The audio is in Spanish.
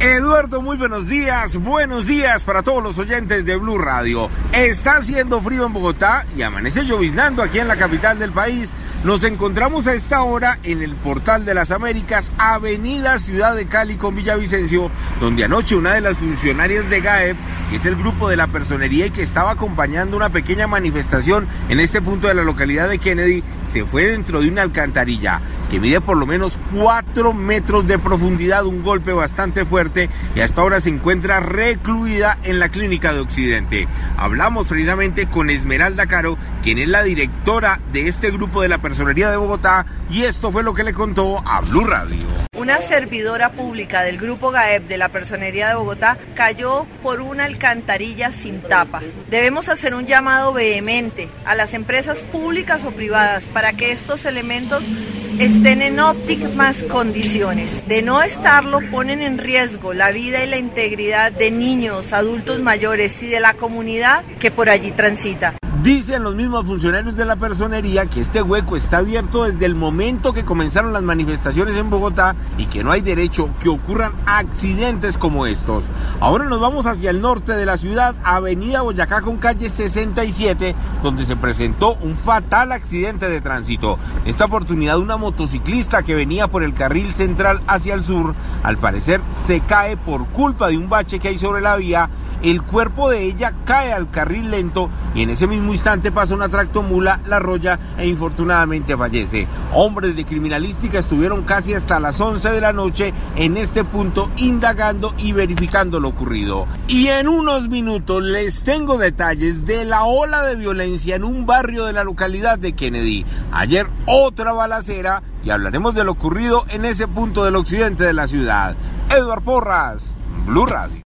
Eduardo, muy buenos días. Buenos días para todos los oyentes de Blue Radio. Está haciendo frío en Bogotá y amanece lloviznando aquí en la capital del país. Nos encontramos a esta hora en el Portal de las Américas, Avenida Ciudad de Cali con Villavicencio, donde anoche una de las funcionarias de GAEP, que es el grupo de la personería y que estaba acompañando una pequeña manifestación en este punto de la localidad de Kennedy, se fue dentro de una alcantarilla que mide por lo menos 4 metros de profundidad, un golpe bastante fuerte y hasta ahora se encuentra recluida en la clínica de Occidente. Hablamos precisamente con Esmeralda Caro, quien es la directora de este grupo de la Personería de Bogotá y esto fue lo que le contó a Blue Radio. Una servidora pública del grupo GAEP de la Personería de Bogotá cayó por una alcantarilla sin tapa. Debemos hacer un llamado vehemente a las empresas públicas o privadas para que estos elementos estén en óptimas condiciones. De no estarlo, ponen en riesgo la vida y la integridad de niños, adultos mayores y de la comunidad que por allí transita. Dicen los mismos funcionarios de la personería que este hueco está abierto desde el momento que comenzaron las manifestaciones en Bogotá y que no hay derecho que ocurran accidentes como estos. Ahora nos vamos hacia el norte de la ciudad, Avenida Boyacá con calle 67, donde se presentó un fatal accidente de tránsito. Esta oportunidad una motociclista que venía por el carril central hacia el sur, al parecer se cae por culpa de un bache que hay sobre la vía, el cuerpo de ella cae al carril lento y en ese mismo instante pasa una tractomula, la roya e infortunadamente fallece. Hombres de criminalística estuvieron casi hasta las 11 de la noche en este punto indagando y verificando lo ocurrido. Y en unos minutos les tengo detalles de la ola de violencia en un barrio de la localidad de Kennedy. Ayer otra balacera y hablaremos de lo ocurrido en ese punto del occidente de la ciudad. Edward Porras, Blue Radio.